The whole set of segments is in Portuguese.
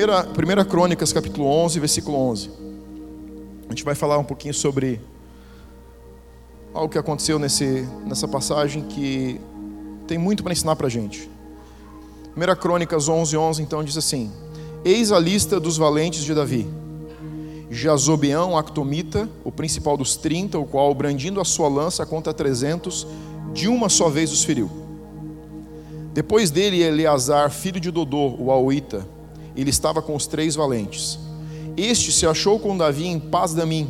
Primeira, primeira Crônicas, capítulo 11, versículo 11. A gente vai falar um pouquinho sobre algo que aconteceu nesse, nessa passagem que tem muito para ensinar para a gente. Primeira Crônicas 11, 11, então, diz assim: Eis a lista dos valentes de Davi. Jazobeão, Actomita, o principal dos trinta, o qual, brandindo a sua lança contra trezentos, de uma só vez os feriu. Depois dele, Eleazar, filho de Dodô, o Auita, ele estava com os três valentes. Este se achou com Davi em paz da mim,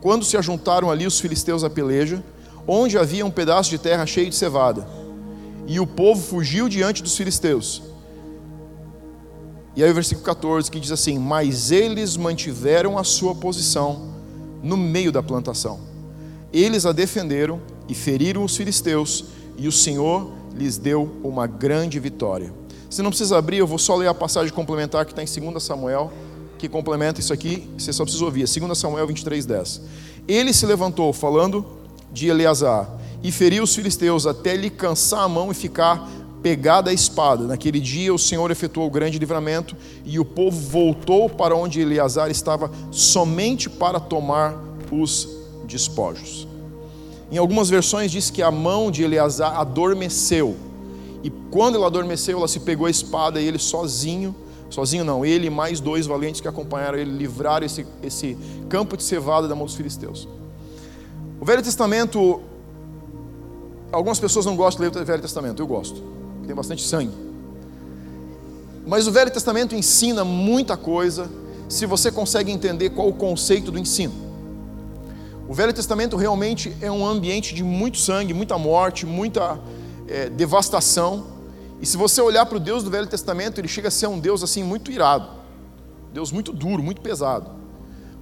quando se ajuntaram ali os filisteus à peleja, onde havia um pedaço de terra cheio de cevada. E o povo fugiu diante dos filisteus. E aí o versículo 14 que diz assim: Mas eles mantiveram a sua posição no meio da plantação. Eles a defenderam e feriram os filisteus, e o Senhor lhes deu uma grande vitória. Você não precisa abrir, eu vou só ler a passagem complementar que está em 2 Samuel, que complementa isso aqui, você só precisa ouvir. 2 Samuel 23, 10. Ele se levantou, falando de Eleazar, e feriu os filisteus até lhe cansar a mão e ficar pegada a espada. Naquele dia o Senhor efetuou o grande livramento e o povo voltou para onde Eleazar estava somente para tomar os despojos. Em algumas versões diz que a mão de Eleazar adormeceu. E quando ela adormeceu, ela se pegou a espada e ele sozinho, sozinho não, ele e mais dois valentes que acompanharam ele livraram esse, esse campo de cevada da mão dos filisteus. O Velho Testamento, algumas pessoas não gostam de ler o Velho Testamento, eu gosto, tem bastante sangue. Mas o Velho Testamento ensina muita coisa se você consegue entender qual o conceito do ensino. O Velho Testamento realmente é um ambiente de muito sangue, muita morte, muita é, devastação. E se você olhar para o Deus do Velho Testamento, ele chega a ser um Deus assim muito irado, Deus muito duro, muito pesado.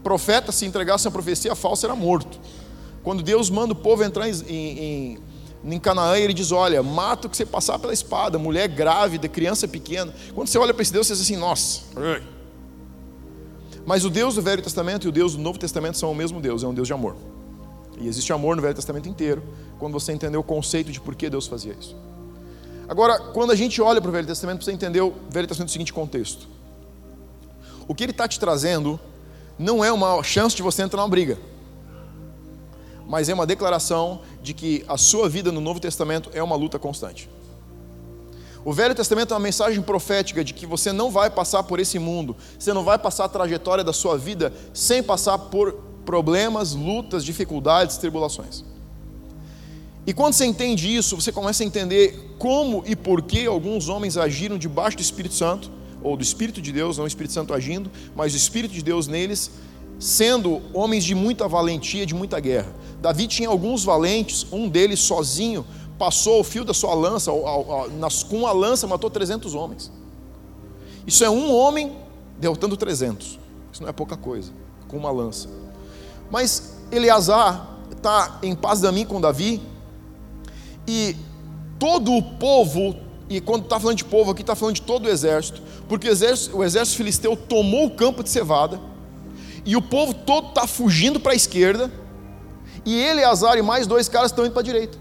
Profeta, se entregasse uma profecia falsa, era morto. Quando Deus manda o povo entrar em, em, em Canaã, ele diz: Olha, mata o que você passar pela espada, mulher grávida, criança pequena. Quando você olha para esse Deus, você diz assim: Nossa. Mas o Deus do Velho Testamento e o Deus do Novo Testamento são o mesmo Deus, é um Deus de amor. E existe amor no Velho Testamento inteiro, quando você entender o conceito de por que Deus fazia isso. Agora, quando a gente olha para o Velho Testamento, você entender o Velho Testamento no seguinte contexto: o que ele está te trazendo não é uma chance de você entrar numa briga, mas é uma declaração de que a sua vida no Novo Testamento é uma luta constante. O Velho Testamento é uma mensagem profética de que você não vai passar por esse mundo, você não vai passar a trajetória da sua vida sem passar por problemas, lutas, dificuldades, tribulações. E quando você entende isso, você começa a entender como e por que alguns homens agiram debaixo do Espírito Santo, ou do Espírito de Deus, não o Espírito Santo agindo, mas o Espírito de Deus neles, sendo homens de muita valentia, de muita guerra. Davi tinha alguns valentes, um deles sozinho passou o fio da sua lança, com a lança matou 300 homens. Isso é um homem derrotando 300. Isso não é pouca coisa, com uma lança. Mas Eleazar está em paz da mim com Davi, e todo o povo, e quando está falando de povo aqui, está falando de todo o exército, porque o exército, o exército filisteu tomou o campo de cevada, e o povo todo está fugindo para a esquerda, e Eleazar e mais dois caras estão indo para a direita.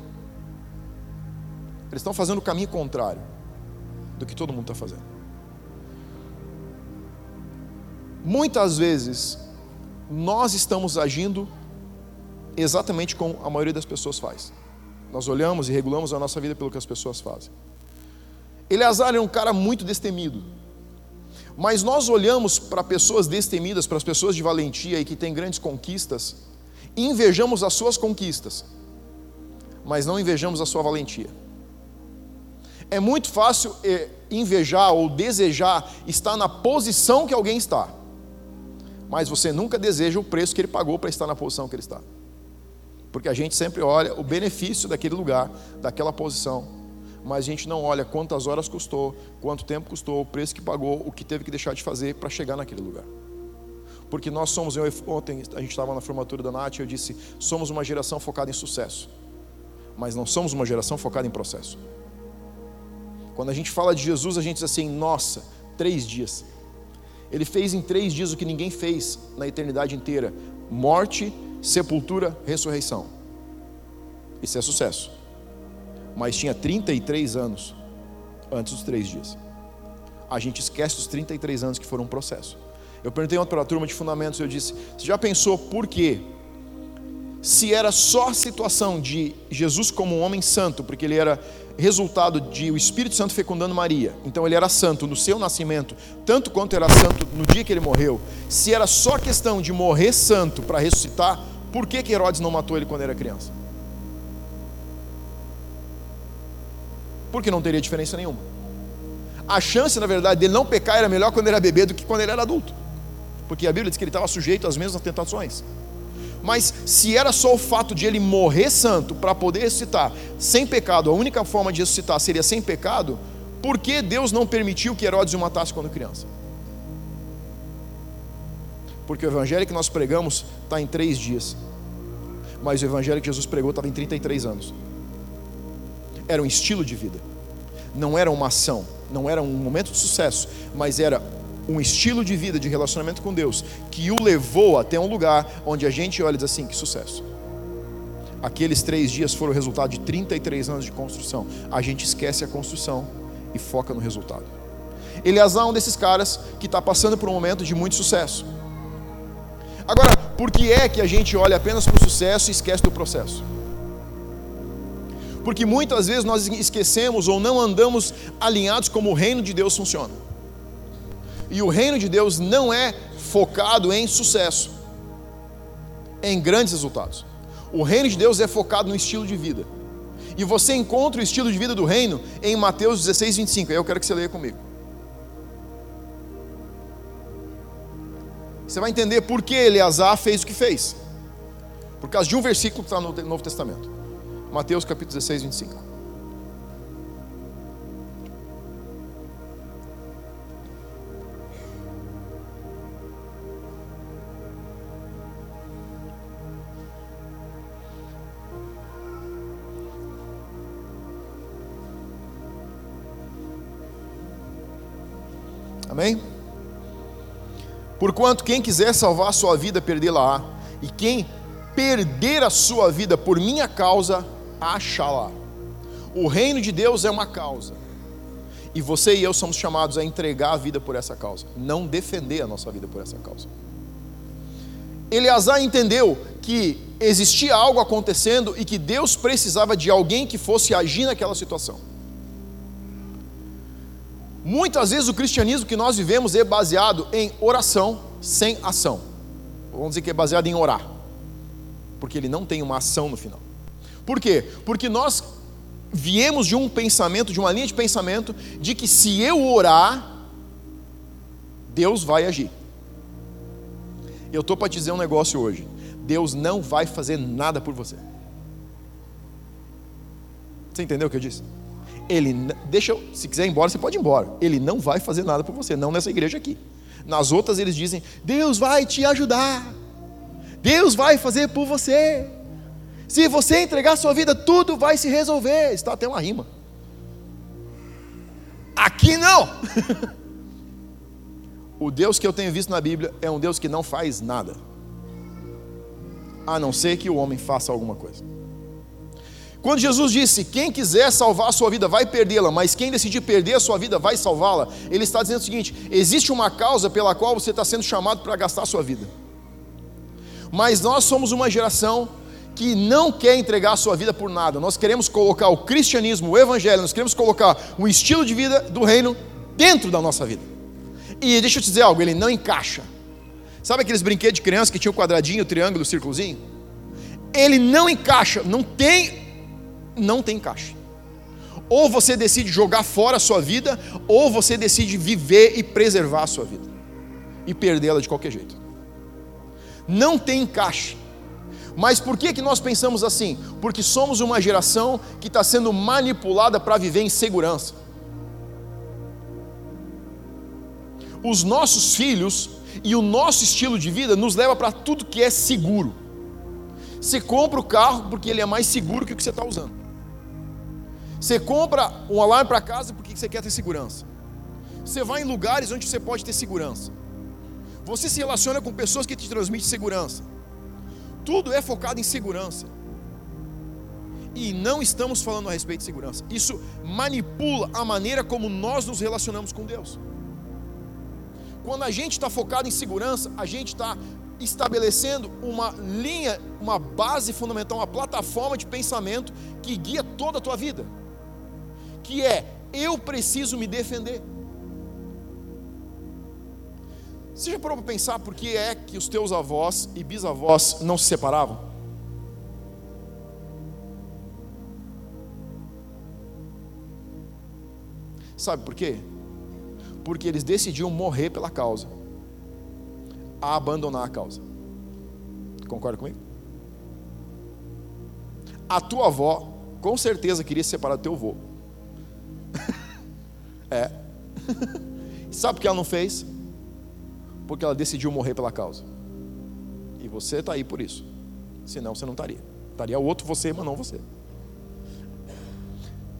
Eles estão fazendo o caminho contrário do que todo mundo está fazendo. Muitas vezes, nós estamos agindo exatamente como a maioria das pessoas faz. Nós olhamos e regulamos a nossa vida pelo que as pessoas fazem. Eleazar é um cara muito destemido. Mas nós olhamos para pessoas destemidas, para as pessoas de valentia e que têm grandes conquistas, e invejamos as suas conquistas, mas não invejamos a sua valentia. É muito fácil é, invejar ou desejar estar na posição que alguém está, mas você nunca deseja o preço que ele pagou para estar na posição que ele está, porque a gente sempre olha o benefício daquele lugar, daquela posição, mas a gente não olha quantas horas custou, quanto tempo custou, o preço que pagou, o que teve que deixar de fazer para chegar naquele lugar. Porque nós somos, eu, ontem a gente estava na formatura da Nath eu disse: somos uma geração focada em sucesso, mas não somos uma geração focada em processo. Quando a gente fala de Jesus, a gente diz assim: nossa, três dias. Ele fez em três dias o que ninguém fez na eternidade inteira: morte, sepultura, ressurreição. Isso é sucesso. Mas tinha 33 anos antes dos três dias. a gente esquece os 33 anos que foram um processo. Eu perguntei ontem para a turma de fundamentos, eu disse: você já pensou por quê? Se era só a situação de Jesus como um homem santo, porque ele era resultado de o Espírito Santo fecundando Maria, então ele era santo no seu nascimento, tanto quanto era santo no dia que ele morreu. Se era só questão de morrer santo para ressuscitar, por que, que Herodes não matou ele quando era criança? Porque não teria diferença nenhuma. A chance, na verdade, dele não pecar era melhor quando ele era bebê do que quando ele era adulto. Porque a Bíblia diz que ele estava sujeito às mesmas tentações. Mas se era só o fato de ele morrer santo para poder ressuscitar sem pecado, a única forma de ressuscitar seria sem pecado, por que Deus não permitiu que Herodes o matasse quando criança? Porque o evangelho que nós pregamos está em três dias. Mas o evangelho que Jesus pregou estava em 33 anos. Era um estilo de vida. Não era uma ação, não era um momento de sucesso, mas era um estilo de vida, de relacionamento com Deus, que o levou até um lugar onde a gente olha e diz assim: que sucesso. Aqueles três dias foram o resultado de 33 anos de construção. A gente esquece a construção e foca no resultado. Eleazar é um desses caras que está passando por um momento de muito sucesso. Agora, por que é que a gente olha apenas para o sucesso e esquece do processo? Porque muitas vezes nós esquecemos ou não andamos alinhados como o reino de Deus funciona. E o reino de Deus não é focado em sucesso, em grandes resultados. O reino de Deus é focado no estilo de vida. E você encontra o estilo de vida do reino em Mateus 16, 25. Aí eu quero que você leia comigo. Você vai entender por que Eleazar fez o que fez. Por causa de um versículo que está no Novo Testamento. Mateus capítulo 16, 25. Amém? Porquanto quem quiser salvar a sua vida, perdê-la-á, e quem perder a sua vida por minha causa, achá-la. O reino de Deus é uma causa. E você e eu somos chamados a entregar a vida por essa causa, não defender a nossa vida por essa causa. Eleazar entendeu que existia algo acontecendo e que Deus precisava de alguém que fosse agir naquela situação. Muitas vezes o cristianismo que nós vivemos é baseado em oração sem ação. Vamos dizer que é baseado em orar, porque ele não tem uma ação no final. Por quê? Porque nós viemos de um pensamento, de uma linha de pensamento, de que se eu orar, Deus vai agir. Eu estou para te dizer um negócio hoje: Deus não vai fazer nada por você. Você entendeu o que eu disse? Ele, deixa, se quiser ir embora, você pode ir embora. Ele não vai fazer nada por você, não nessa igreja aqui. Nas outras eles dizem: Deus vai te ajudar. Deus vai fazer por você. Se você entregar sua vida, tudo vai se resolver. Está até uma rima. Aqui não. o Deus que eu tenho visto na Bíblia é um Deus que não faz nada, a não ser que o homem faça alguma coisa. Quando Jesus disse: Quem quiser salvar a sua vida vai perdê-la, mas quem decidir perder a sua vida vai salvá-la, ele está dizendo o seguinte: existe uma causa pela qual você está sendo chamado para gastar a sua vida. Mas nós somos uma geração que não quer entregar a sua vida por nada. Nós queremos colocar o cristianismo, o evangelho, nós queremos colocar um estilo de vida do reino dentro da nossa vida. E deixa eu te dizer algo, ele não encaixa. Sabe aqueles brinquedos de criança que tinha o quadradinho, o triângulo, o círculozinho? Ele não encaixa, não tem não tem encaixe. Ou você decide jogar fora a sua vida, ou você decide viver e preservar a sua vida e perdê-la de qualquer jeito. Não tem encaixe. Mas por que, que nós pensamos assim? Porque somos uma geração que está sendo manipulada para viver em segurança. Os nossos filhos e o nosso estilo de vida nos leva para tudo que é seguro. Você compra o carro porque ele é mais seguro que o que você está usando. Você compra um alarme para casa porque você quer ter segurança. Você vai em lugares onde você pode ter segurança. Você se relaciona com pessoas que te transmitem segurança. Tudo é focado em segurança. E não estamos falando a respeito de segurança. Isso manipula a maneira como nós nos relacionamos com Deus. quando a gente está focado em segurança, a gente está estabelecendo uma linha, uma base fundamental, uma plataforma de pensamento que guia toda a tua vida. Que é, eu preciso me defender. Você já parou para pensar por que é que os teus avós e bisavós não se separavam? Sabe por quê? Porque eles decidiam morrer pela causa, a abandonar a causa. Concorda comigo? A tua avó, com certeza, queria se separar do teu avô. É. Sabe por que ela não fez? Porque ela decidiu morrer pela causa. E você está aí por isso. Senão você não estaria. Estaria outro você, mas não você.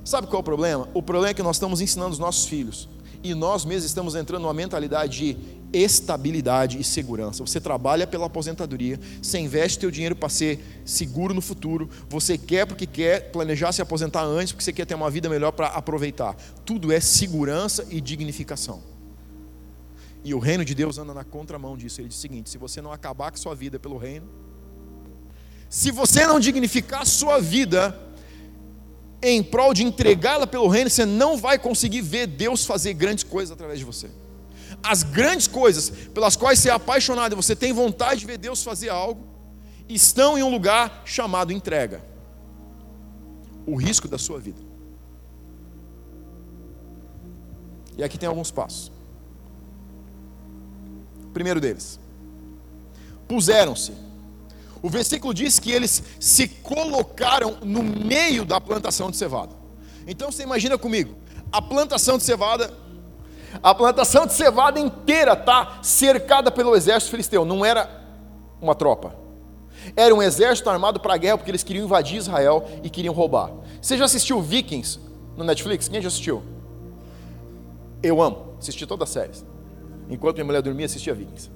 Sabe qual é o problema? O problema é que nós estamos ensinando os nossos filhos. E nós mesmos estamos entrando numa mentalidade de estabilidade e segurança. Você trabalha pela aposentadoria, você investe seu dinheiro para ser seguro no futuro, você quer porque quer planejar se aposentar antes, porque você quer ter uma vida melhor para aproveitar. Tudo é segurança e dignificação. E o reino de Deus anda na contramão disso. Ele diz o seguinte: se você não acabar com sua vida pelo reino, se você não dignificar a sua vida, em prol de entregá-la pelo reino, você não vai conseguir ver Deus fazer grandes coisas através de você. As grandes coisas pelas quais você é apaixonado e você tem vontade de ver Deus fazer algo, estão em um lugar chamado entrega o risco da sua vida. E aqui tem alguns passos. O primeiro deles: puseram-se o versículo diz que eles se colocaram no meio da plantação de cevada. Então você imagina comigo, a plantação de cevada, a plantação de cevada inteira está cercada pelo exército filisteu, não era uma tropa. Era um exército armado para a guerra porque eles queriam invadir Israel e queriam roubar. Você já assistiu Vikings no Netflix? Quem já assistiu? Eu amo, assisti todas as séries. Enquanto minha mulher dormia, assistia Vikings.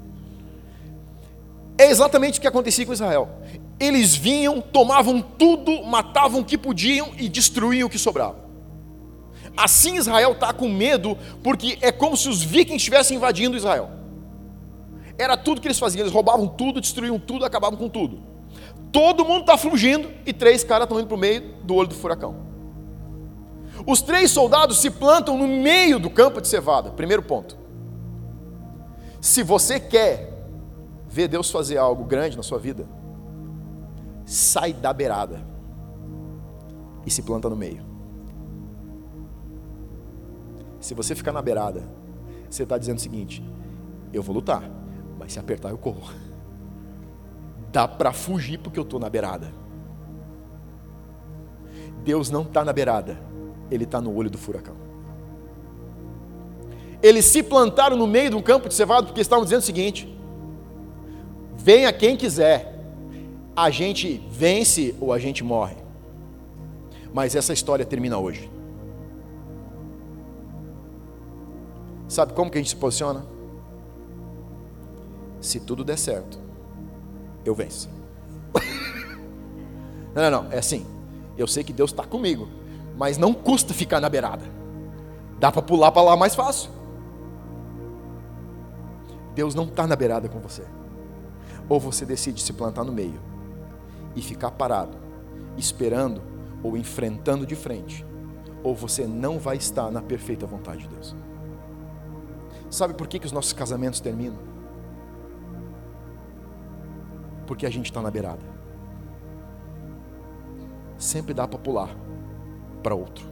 É exatamente o que acontecia com Israel. Eles vinham, tomavam tudo, matavam o que podiam e destruíam o que sobrava. Assim Israel está com medo, porque é como se os vikings estivessem invadindo Israel. Era tudo que eles faziam, eles roubavam tudo, destruíam tudo, acabavam com tudo. Todo mundo está fugindo e três caras estão indo para o meio do olho do furacão. Os três soldados se plantam no meio do campo de cevada. Primeiro ponto. Se você quer ver Deus fazer algo grande na sua vida, sai da beirada e se planta no meio. Se você ficar na beirada, você está dizendo o seguinte: eu vou lutar, mas se apertar eu corro. Dá para fugir porque eu estou na beirada. Deus não está na beirada, Ele está no olho do furacão. Eles se plantaram no meio de um campo de cevado porque estavam dizendo o seguinte: Venha quem quiser, a gente vence ou a gente morre. Mas essa história termina hoje. Sabe como que a gente se posiciona? Se tudo der certo, eu venço. não, não, não, é assim. Eu sei que Deus está comigo, mas não custa ficar na beirada. Dá para pular para lá mais fácil. Deus não está na beirada com você. Ou você decide se plantar no meio e ficar parado, esperando ou enfrentando de frente, ou você não vai estar na perfeita vontade de Deus. Sabe por que, que os nossos casamentos terminam? Porque a gente está na beirada. Sempre dá para pular para outro.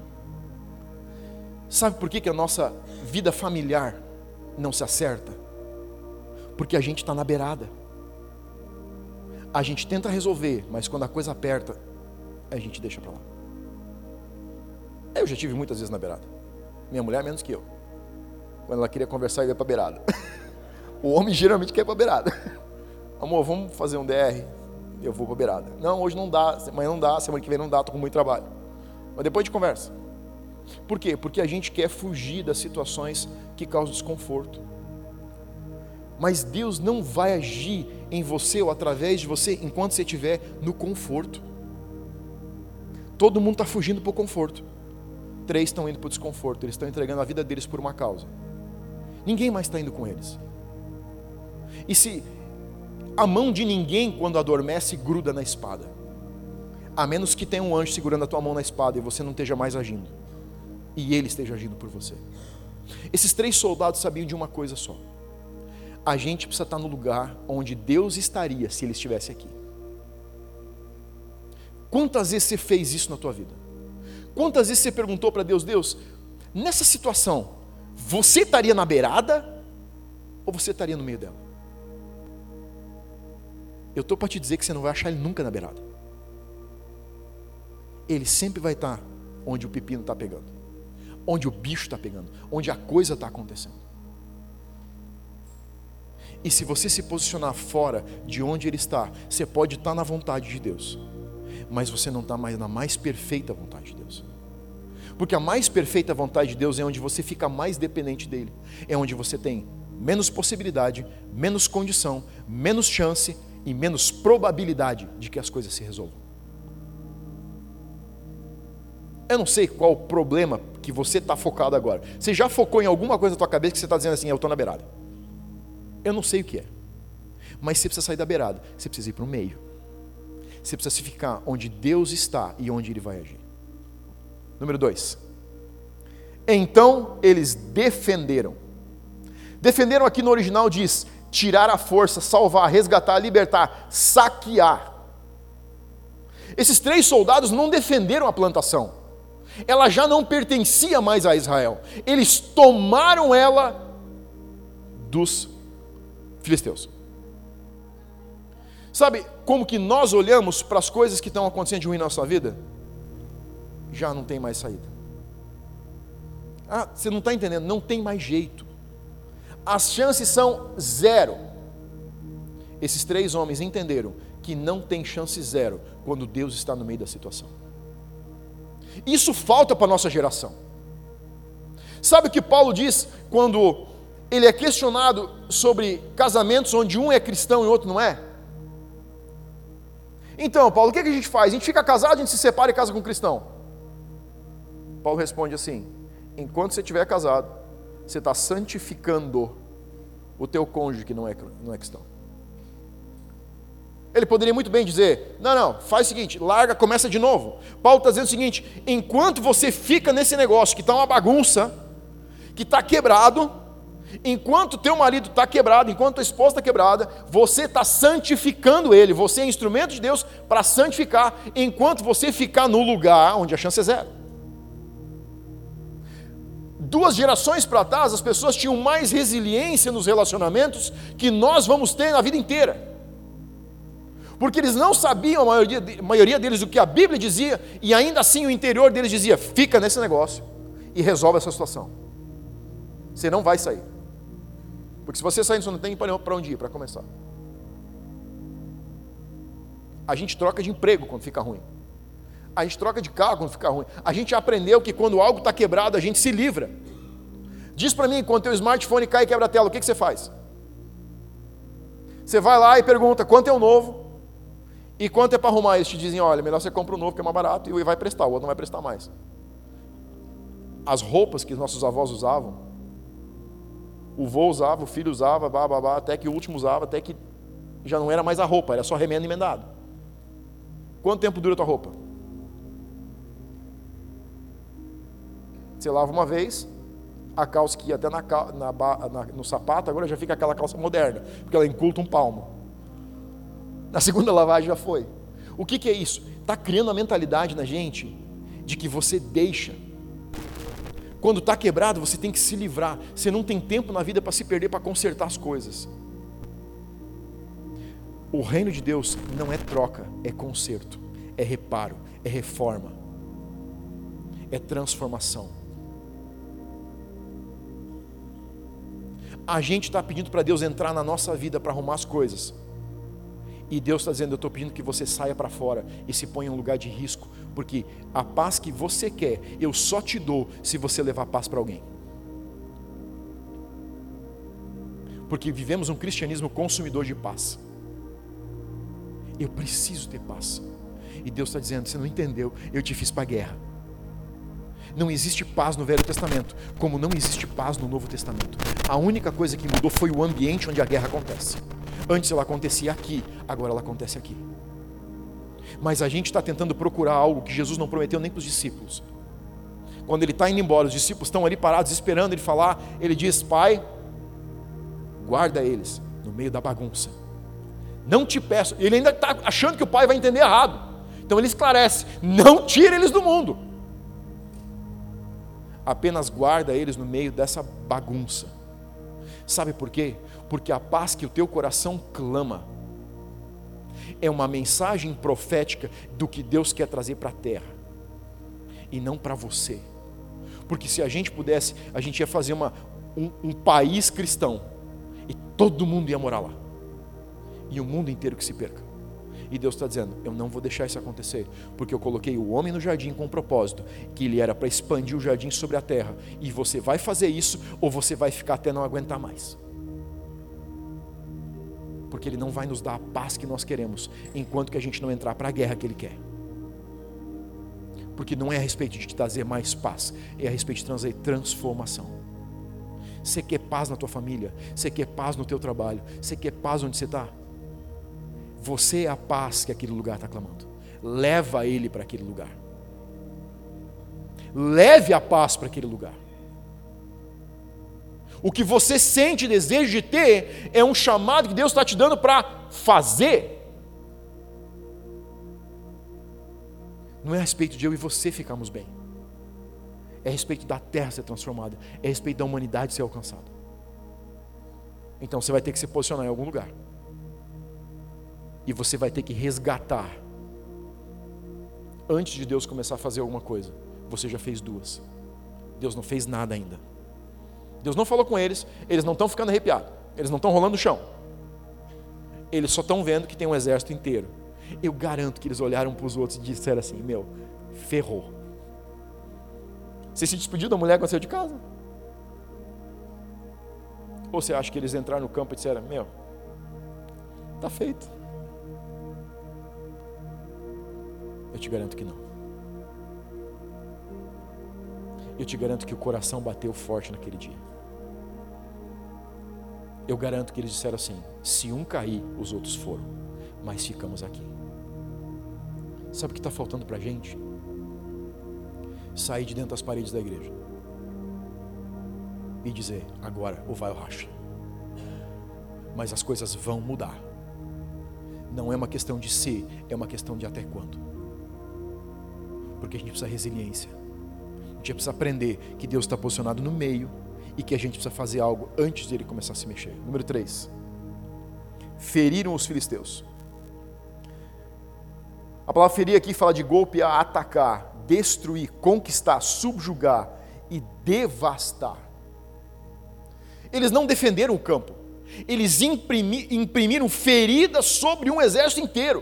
Sabe por que, que a nossa vida familiar não se acerta? Porque a gente está na beirada a gente tenta resolver, mas quando a coisa aperta, a gente deixa para lá. Eu já tive muitas vezes na beirada. Minha mulher menos que eu. Quando ela queria conversar, ia para beirada. o homem geralmente quer ir para beirada. Amor, vamos fazer um DR? Eu vou para beirada. Não, hoje não dá, amanhã não dá, semana que vem não dá, estou com muito trabalho. Mas depois de conversa. Por quê? Porque a gente quer fugir das situações que causam desconforto. Mas Deus não vai agir em você ou através de você enquanto você estiver no conforto. Todo mundo está fugindo para o conforto. Três estão indo para o desconforto. Eles estão entregando a vida deles por uma causa. Ninguém mais está indo com eles. E se a mão de ninguém, quando adormece, gruda na espada, a menos que tenha um anjo segurando a tua mão na espada e você não esteja mais agindo, e ele esteja agindo por você. Esses três soldados sabiam de uma coisa só: a gente precisa estar no lugar onde Deus estaria se ele estivesse aqui. Quantas vezes você fez isso na tua vida? Quantas vezes você perguntou para Deus, Deus, nessa situação, você estaria na beirada ou você estaria no meio dela? Eu estou para te dizer que você não vai achar ele nunca na beirada. Ele sempre vai estar onde o pepino está pegando, onde o bicho está pegando, onde a coisa está acontecendo. E se você se posicionar fora de onde ele está, você pode estar na vontade de Deus, mas você não está mais na mais perfeita vontade de. Porque a mais perfeita vontade de Deus é onde você fica mais dependente dele, é onde você tem menos possibilidade, menos condição, menos chance e menos probabilidade de que as coisas se resolvam. Eu não sei qual o problema que você está focado agora. Você já focou em alguma coisa na tua cabeça que você está dizendo assim, eu estou na beirada. Eu não sei o que é. Mas você precisa sair da beirada, você precisa ir para o meio. Você precisa se ficar onde Deus está e onde Ele vai agir. Número dois. Então eles defenderam. Defenderam aqui no original diz tirar a força, salvar, resgatar, libertar, saquear. Esses três soldados não defenderam a plantação, ela já não pertencia mais a Israel, eles tomaram ela dos filisteus. Sabe como que nós olhamos para as coisas que estão acontecendo de ruim na nossa vida? Já não tem mais saída. Ah, você não está entendendo, não tem mais jeito as chances são zero. Esses três homens entenderam que não tem chance zero quando Deus está no meio da situação. Isso falta para a nossa geração. Sabe o que Paulo diz quando ele é questionado sobre casamentos onde um é cristão e outro não é? Então, Paulo, o que a gente faz? A gente fica casado, a gente se separa e casa com um cristão. Paulo responde assim: enquanto você estiver casado, você está santificando o teu cônjuge que não é, não é cristão. Ele poderia muito bem dizer: não, não, faz o seguinte, larga, começa de novo. Paulo está dizendo o seguinte: enquanto você fica nesse negócio que está uma bagunça, que está quebrado, enquanto teu marido está quebrado, enquanto tua esposa está quebrada, você está santificando ele, você é instrumento de Deus para santificar, enquanto você ficar no lugar onde a chance é zero duas gerações para trás, as pessoas tinham mais resiliência nos relacionamentos que nós vamos ter na vida inteira. Porque eles não sabiam, a maioria, a maioria deles, o que a Bíblia dizia, e ainda assim o interior deles dizia: fica nesse negócio e resolve essa situação. Você não vai sair. Porque se você sair, você não tem para onde ir, para começar. A gente troca de emprego quando fica ruim. A gente troca de carro quando fica ruim. A gente aprendeu que quando algo está quebrado, a gente se livra. Diz para mim, quando teu smartphone cai e quebra a tela, o que, que você faz? Você vai lá e pergunta quanto é o novo e quanto é para arrumar. Eles te dizem, olha, melhor você compra o novo que é mais barato e vai prestar, o outro não vai prestar mais. As roupas que nossos avós usavam, o vô usava, o filho usava, babá, até que o último usava, até que já não era mais a roupa, era só remendo emendado. Quanto tempo dura a tua roupa? Você lava uma vez, a calça que ia até na, na, na, no sapato, agora já fica aquela calça moderna, porque ela encurta um palmo. Na segunda lavagem já foi. O que, que é isso? Está criando a mentalidade na gente de que você deixa. Quando está quebrado, você tem que se livrar. Você não tem tempo na vida para se perder para consertar as coisas. O reino de Deus não é troca, é conserto, é reparo, é reforma, é transformação. A gente está pedindo para Deus entrar na nossa vida para arrumar as coisas. E Deus está dizendo: Eu estou pedindo que você saia para fora e se ponha em um lugar de risco, porque a paz que você quer, eu só te dou se você levar paz para alguém. Porque vivemos um cristianismo consumidor de paz. Eu preciso ter paz. E Deus está dizendo: Você não entendeu, eu te fiz para a guerra. Não existe paz no Velho Testamento, como não existe paz no Novo Testamento. A única coisa que mudou foi o ambiente onde a guerra acontece. Antes ela acontecia aqui, agora ela acontece aqui. Mas a gente está tentando procurar algo que Jesus não prometeu nem para os discípulos. Quando ele está indo embora, os discípulos estão ali parados esperando ele falar. Ele diz: Pai, guarda eles no meio da bagunça. Não te peço. Ele ainda está achando que o pai vai entender errado. Então ele esclarece: Não tire eles do mundo apenas guarda eles no meio dessa bagunça. Sabe por quê? Porque a paz que o teu coração clama é uma mensagem profética do que Deus quer trazer para a terra e não para você. Porque se a gente pudesse, a gente ia fazer uma, um, um país cristão e todo mundo ia morar lá e o mundo inteiro que se perca. E Deus está dizendo: Eu não vou deixar isso acontecer, porque eu coloquei o homem no jardim com um propósito, que ele era para expandir o jardim sobre a terra. E você vai fazer isso, ou você vai ficar até não aguentar mais. Porque Ele não vai nos dar a paz que nós queremos, enquanto que a gente não entrar para a guerra que Ele quer. Porque não é a respeito de te trazer mais paz, é a respeito de trazer transformação. Você quer paz na tua família, você quer paz no teu trabalho, você quer paz onde você está? Você é a paz que aquele lugar está clamando. Leva ele para aquele lugar. Leve a paz para aquele lugar. O que você sente desejo de ter é um chamado que Deus está te dando para fazer. Não é a respeito de eu e você ficarmos bem. É a respeito da terra ser transformada. É a respeito da humanidade ser alcançada. Então você vai ter que se posicionar em algum lugar e você vai ter que resgatar. Antes de Deus começar a fazer alguma coisa, você já fez duas. Deus não fez nada ainda. Deus não falou com eles, eles não estão ficando arrepiados, eles não estão rolando no chão. Eles só estão vendo que tem um exército inteiro. Eu garanto que eles olharam para os outros e disseram assim: Meu, ferrou. Você se despediu da mulher quando saiu de casa? Ou você acha que eles entraram no campo e disseram: Meu, está feito. Eu te garanto que não. Eu te garanto que o coração bateu forte naquele dia. Eu garanto que eles disseram assim: se um cair, os outros foram, mas ficamos aqui. Sabe o que está faltando para a gente? Sair de dentro das paredes da igreja e dizer: agora ou vai ou racha. Mas as coisas vão mudar. Não é uma questão de se, é uma questão de até quando. Porque a gente precisa de resiliência. A gente precisa aprender que Deus está posicionado no meio e que a gente precisa fazer algo antes de ele começar a se mexer. Número 3. Feriram os filisteus. A palavra ferir aqui fala de golpe a atacar, destruir, conquistar, subjugar e devastar. Eles não defenderam o campo, eles imprimiram feridas sobre um exército inteiro.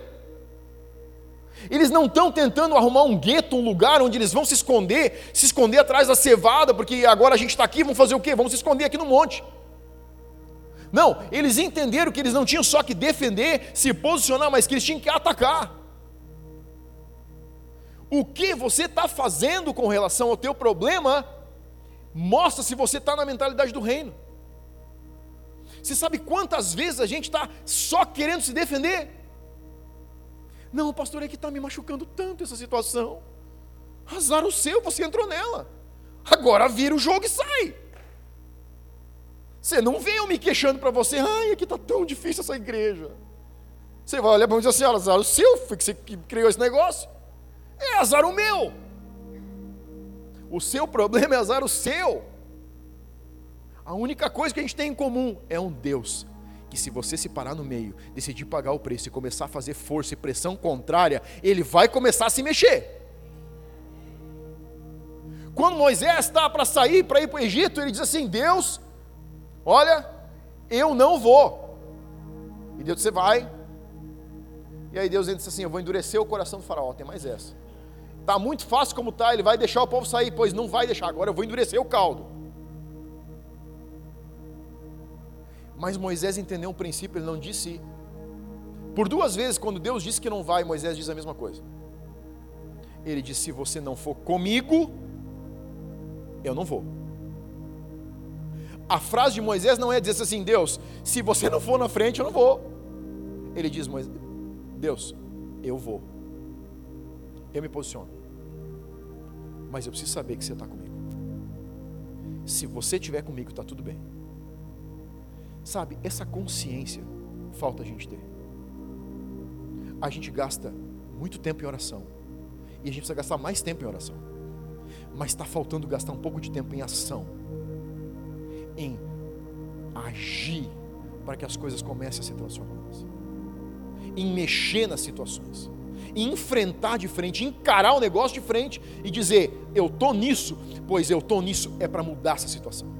Eles não estão tentando arrumar um gueto, um lugar onde eles vão se esconder, se esconder atrás da cevada, porque agora a gente está aqui, vamos fazer o quê? Vamos se esconder aqui no monte. Não, eles entenderam que eles não tinham só que defender, se posicionar, mas que eles tinham que atacar. O que você está fazendo com relação ao teu problema mostra se você está na mentalidade do reino. Você sabe quantas vezes a gente está só querendo se defender? Não, pastor, é que está me machucando tanto essa situação. Azar o seu, você entrou nela. Agora vira o jogo e sai. Você não vem eu me queixando para você, ai, aqui está tão difícil essa igreja. Você vai olhar para mim e dizer assim, azar o seu, foi que você criou esse negócio. É azar o meu. O seu problema é azar o seu. A única coisa que a gente tem em comum é um Deus que se você se parar no meio, decidir pagar o preço e começar a fazer força e pressão contrária, ele vai começar a se mexer. Quando Moisés está para sair, para ir para o Egito, ele diz assim: Deus, olha, eu não vou. E Deus, você vai. E aí Deus disse assim: Eu vou endurecer o coração do faraó. Tem mais essa. Está muito fácil como está, ele vai deixar o povo sair, pois não vai deixar. Agora eu vou endurecer o caldo. Mas Moisés entendeu um princípio, ele não disse. Por duas vezes, quando Deus disse que não vai, Moisés diz a mesma coisa. Ele disse: Se você não for comigo, eu não vou. A frase de Moisés não é dizer assim, Deus, se você não for na frente, eu não vou. Ele diz, Deus, eu vou. Eu me posiciono. Mas eu preciso saber que você está comigo. Se você estiver comigo, está tudo bem. Sabe, essa consciência falta a gente ter. A gente gasta muito tempo em oração. E a gente precisa gastar mais tempo em oração. Mas está faltando gastar um pouco de tempo em ação. Em agir para que as coisas comecem a ser transformadas. Em mexer nas situações. Em enfrentar de frente, encarar o negócio de frente e dizer: Eu estou nisso, pois eu estou nisso é para mudar essa situação.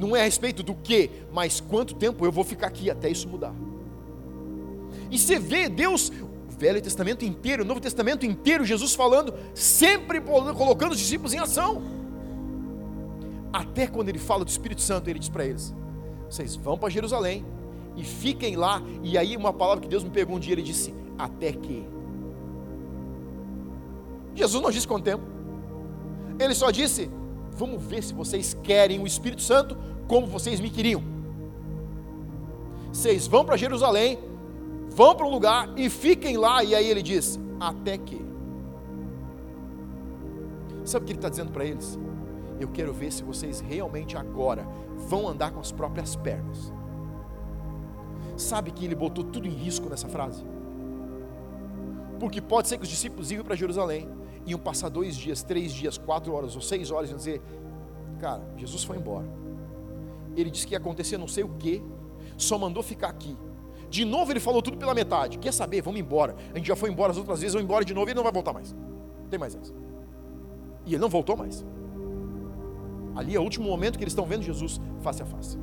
Não é a respeito do que, mas quanto tempo eu vou ficar aqui até isso mudar. E você vê Deus, o Velho Testamento inteiro, o Novo Testamento inteiro, Jesus falando, sempre colocando os discípulos em ação. Até quando ele fala do Espírito Santo, ele diz para eles: Vocês vão para Jerusalém e fiquem lá. E aí, uma palavra que Deus me pegou um dia, ele disse: Até que. Jesus não disse quanto tempo, ele só disse: Vamos ver se vocês querem o Espírito Santo como vocês me queriam. Vocês vão para Jerusalém, vão para um lugar e fiquem lá. E aí ele diz: Até que. Sabe o que ele está dizendo para eles? Eu quero ver se vocês realmente agora vão andar com as próprias pernas. Sabe que ele botou tudo em risco nessa frase? Porque pode ser que os discípulos iam para Jerusalém, iam passar dois dias, três dias, quatro horas ou seis horas e dizer: Cara, Jesus foi embora. Ele disse que ia acontecer não sei o que, só mandou ficar aqui. De novo ele falou tudo pela metade. Quer saber? Vamos embora. A gente já foi embora as outras vezes, vamos embora de novo e ele não vai voltar mais. Não tem mais essa. E ele não voltou mais. Ali é o último momento que eles estão vendo Jesus face a face.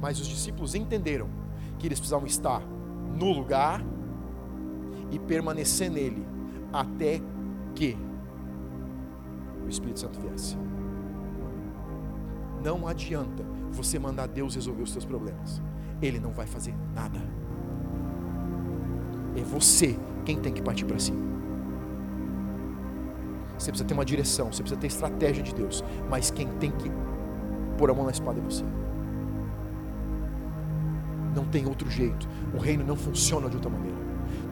Mas os discípulos entenderam que eles precisavam estar no lugar e permanecer nele até que o Espírito Santo viesse. Não adianta você mandar Deus resolver os seus problemas. Ele não vai fazer nada. É você quem tem que partir para cima. Você precisa ter uma direção, você precisa ter estratégia de Deus, mas quem tem que pôr a mão na espada é você. Não tem outro jeito. O reino não funciona de outra maneira.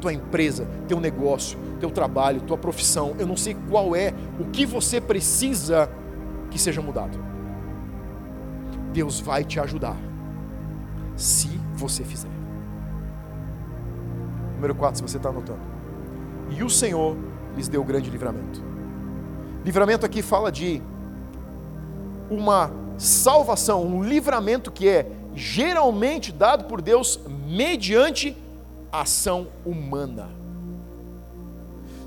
Tua empresa, teu negócio, teu trabalho, tua profissão, eu não sei qual é o que você precisa que seja mudado. Deus vai te ajudar se você fizer. Número 4, se você está anotando. E o Senhor lhes deu grande livramento. Livramento aqui fala de uma salvação, um livramento que é geralmente dado por Deus mediante ação humana.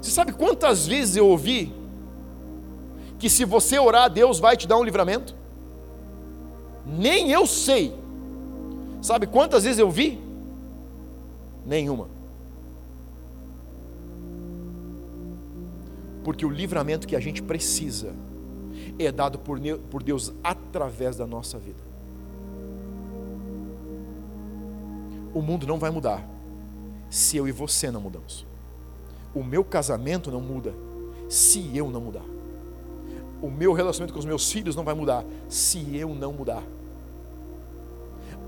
Você sabe quantas vezes eu ouvi que se você orar, Deus vai te dar um livramento? Nem eu sei. Sabe quantas vezes eu vi? Nenhuma. Porque o livramento que a gente precisa é dado por, Deus através da nossa vida. O mundo não vai mudar se eu e você não mudamos. O meu casamento não muda se eu não mudar. O meu relacionamento com os meus filhos não vai mudar se eu não mudar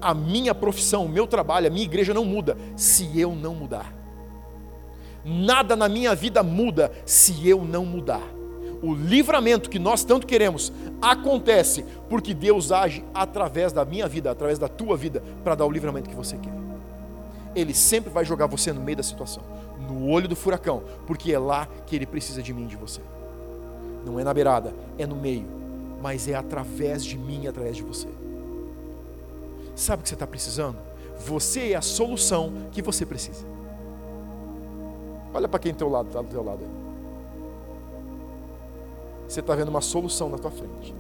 a minha profissão, o meu trabalho, a minha igreja não muda se eu não mudar. Nada na minha vida muda se eu não mudar. O livramento que nós tanto queremos acontece porque Deus age através da minha vida, através da tua vida, para dar o livramento que você quer. Ele sempre vai jogar você no meio da situação, no olho do furacão, porque é lá que ele precisa de mim e de você. Não é na beirada, é no meio, mas é através de mim e através de você. Sabe o que você está precisando? Você é a solução que você precisa. Olha para quem teu lado está do teu lado aí. Você está vendo uma solução na tua frente.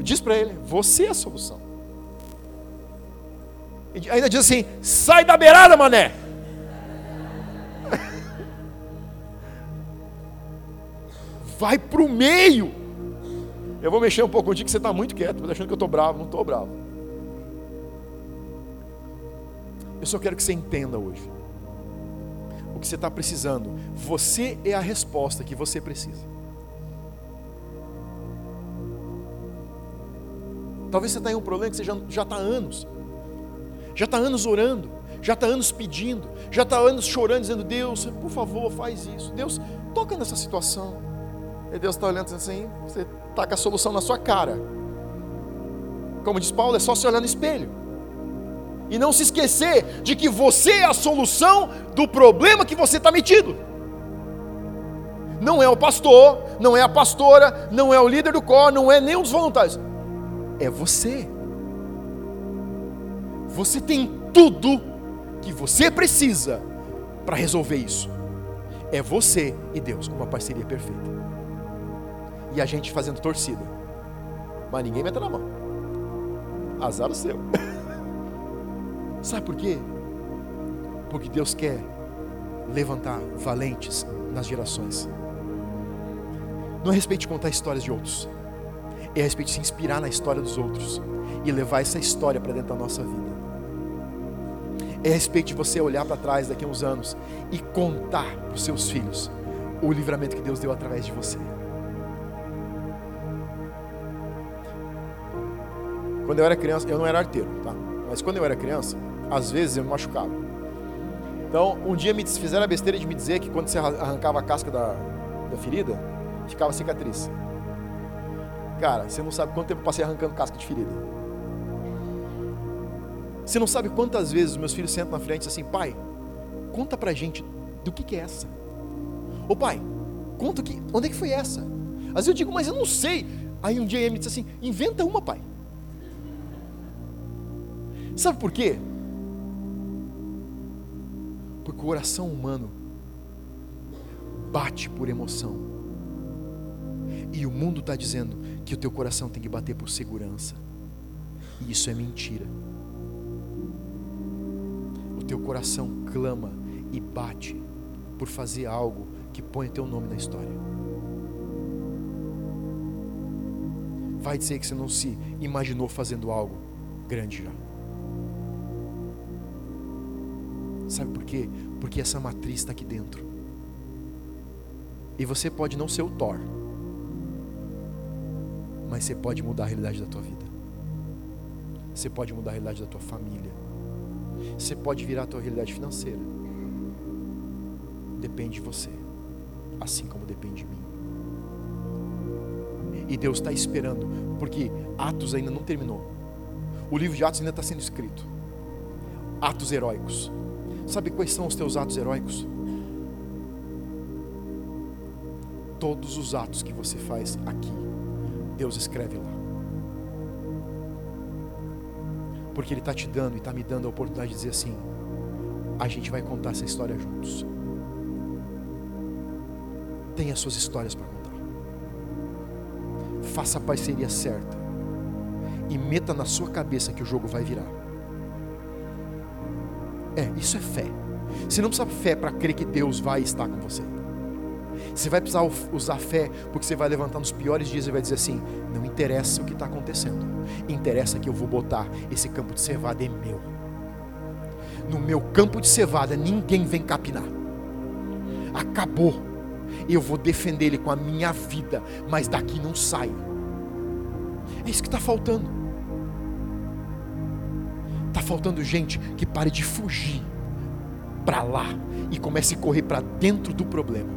Diz para ele: você é a solução. E ainda diz assim: sai da beirada, mané. Vai para o meio. Eu vou mexer um pouco contigo que você está muito quieto, achando que eu estou bravo. Não estou bravo. Eu só quero que você entenda hoje o que você está precisando. Você é a resposta que você precisa. Talvez você tá tenha um problema que você já está há anos. Já está anos orando, já está anos pedindo, já está anos chorando, dizendo, Deus, por favor, faz isso. Deus, toca nessa situação. E Deus está olhando assim, você está com a solução na sua cara. Como diz Paulo, é só se olhar no espelho. E não se esquecer de que você é a solução do problema que você está metido. Não é o pastor, não é a pastora, não é o líder do cor, não é nem dos voluntários. É você. Você tem tudo que você precisa para resolver isso. É você e Deus, uma parceria perfeita. E a gente fazendo torcida. Mas ninguém mete na mão. Azar o seu. Sabe por quê? Porque Deus quer levantar valentes nas gerações. Não é a respeito de contar histórias de outros, é a respeito de se inspirar na história dos outros e levar essa história para dentro da nossa vida. É a respeito de você olhar para trás daqui a uns anos e contar para os seus filhos o livramento que Deus deu através de você. Quando eu era criança, eu não era arteiro, tá? Mas quando eu era criança, às vezes eu me machucava. Então, um dia me fizeram a besteira de me dizer que quando você arrancava a casca da, da ferida, ficava cicatriz. Cara, você não sabe quanto tempo eu passei arrancando casca de ferida. Você não sabe quantas vezes meus filhos sentam na frente e assim, pai, conta pra gente do que, que é essa. Ô pai, conta que, onde é que foi essa? Às vezes eu digo, mas eu não sei. Aí um dia ele me disse assim, inventa uma, pai. Sabe por quê? Porque o coração humano bate por emoção. E o mundo está dizendo que o teu coração tem que bater por segurança. E isso é mentira. O teu coração clama e bate por fazer algo que põe o teu nome na história. Vai dizer que você não se imaginou fazendo algo grande já. Sabe por quê? Porque essa matriz está aqui dentro. E você pode não ser o Thor, mas você pode mudar a realidade da tua vida. Você pode mudar a realidade da tua família. Você pode virar a tua realidade financeira. Depende de você, assim como depende de mim. E Deus está esperando, porque Atos ainda não terminou. O livro de Atos ainda está sendo escrito. Atos heróicos. Sabe quais são os teus atos heróicos? Todos os atos que você faz aqui, Deus escreve lá. Porque Ele está te dando e está me dando a oportunidade de dizer assim: a gente vai contar essa história juntos. Tenha suas histórias para contar. Faça a parceria certa. E meta na sua cabeça que o jogo vai virar. É, isso é fé. Você não precisa fé para crer que Deus vai estar com você. Você vai precisar usar fé porque você vai levantar nos piores dias e vai dizer assim: não interessa o que está acontecendo, interessa que eu vou botar esse campo de cevada é meu. No meu campo de cevada ninguém vem capinar. Acabou. Eu vou defender ele com a minha vida, mas daqui não saio. É isso que está faltando. Está faltando gente que pare de fugir para lá e comece a correr para dentro do problema.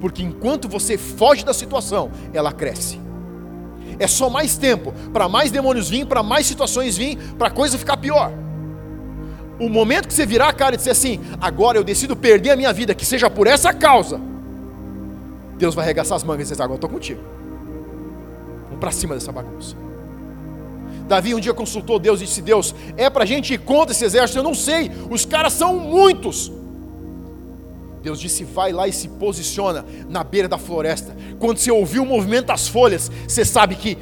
Porque enquanto você foge da situação, ela cresce. É só mais tempo para mais demônios vir, para mais situações vir, para a coisa ficar pior. O momento que você virar a cara e dizer assim: agora eu decido perder a minha vida, que seja por essa causa, Deus vai arregaçar as mangas e dizer: agora estou contigo. Vamos para cima dessa bagunça. Davi um dia consultou Deus e disse: Deus, é para a gente ir contra esse exército? Eu não sei, os caras são muitos. Deus disse: vai lá e se posiciona na beira da floresta. Quando você ouvir o movimento das folhas, você sabe que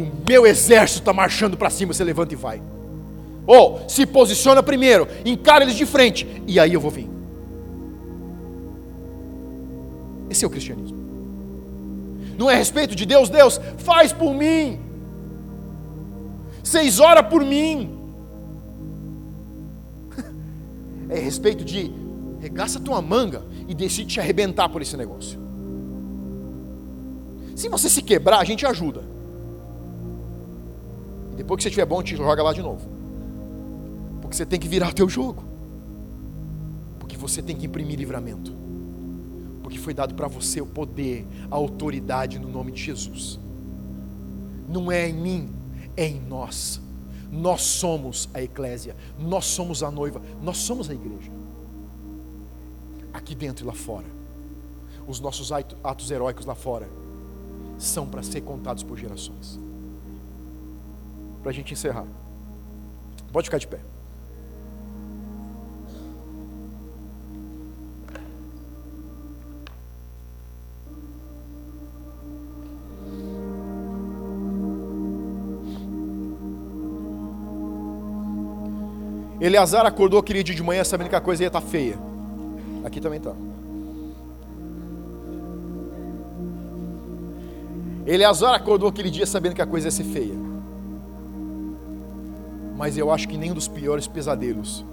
o meu exército está marchando para cima. Você levanta e vai. Ou se posiciona primeiro, encara eles de frente, e aí eu vou vir. Esse é o cristianismo. Não é respeito de Deus, Deus, faz por mim. Vocês oram por mim. É respeito de regaça tua manga e decide te arrebentar por esse negócio. Se você se quebrar, a gente ajuda. Depois que você estiver bom, te joga lá de novo. Porque você tem que virar o teu jogo. Porque você tem que imprimir livramento. Porque foi dado para você o poder, a autoridade no nome de Jesus. Não é em mim, é em nós. Nós somos a eclésia, nós somos a noiva, nós somos a igreja. Aqui dentro e lá fora. Os nossos atos heróicos lá fora são para ser contados por gerações. Para a gente encerrar. Pode ficar de pé. Eleazar acordou aquele dia de manhã sabendo que a coisa ia estar tá feia. Aqui também está. Eleazar acordou aquele dia sabendo que a coisa ia ser feia. Mas eu acho que nem um dos piores pesadelos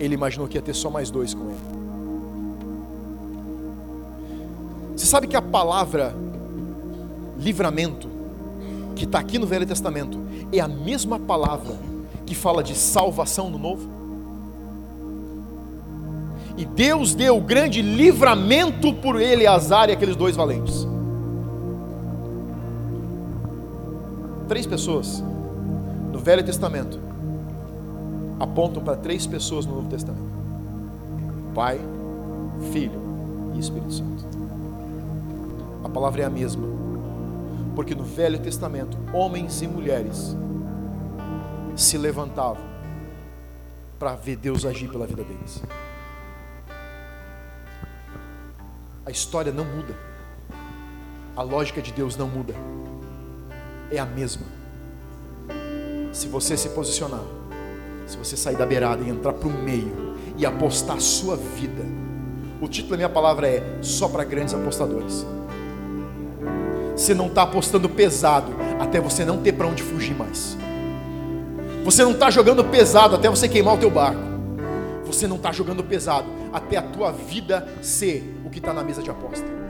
ele imaginou que ia ter só mais dois com ele. Você sabe que a palavra livramento, que está aqui no Velho Testamento, é a mesma palavra que fala de salvação no novo. E Deus deu grande livramento por Eleazar e aqueles dois valentes. Três pessoas no Velho Testamento apontam para três pessoas no Novo Testamento: Pai, Filho e Espírito Santo. A palavra é a mesma, porque no Velho Testamento, homens e mulheres se levantavam para ver Deus agir pela vida deles. A história não muda. A lógica de Deus não muda. É a mesma. Se você se posicionar, se você sair da beirada e entrar para o meio e apostar a sua vida, o título da minha palavra é Só para Grandes Apostadores. Você não está apostando pesado até você não ter para onde fugir mais. Você não está jogando pesado até você queimar o teu barco. Você não está jogando pesado até a tua vida ser o que está na mesa de aposta.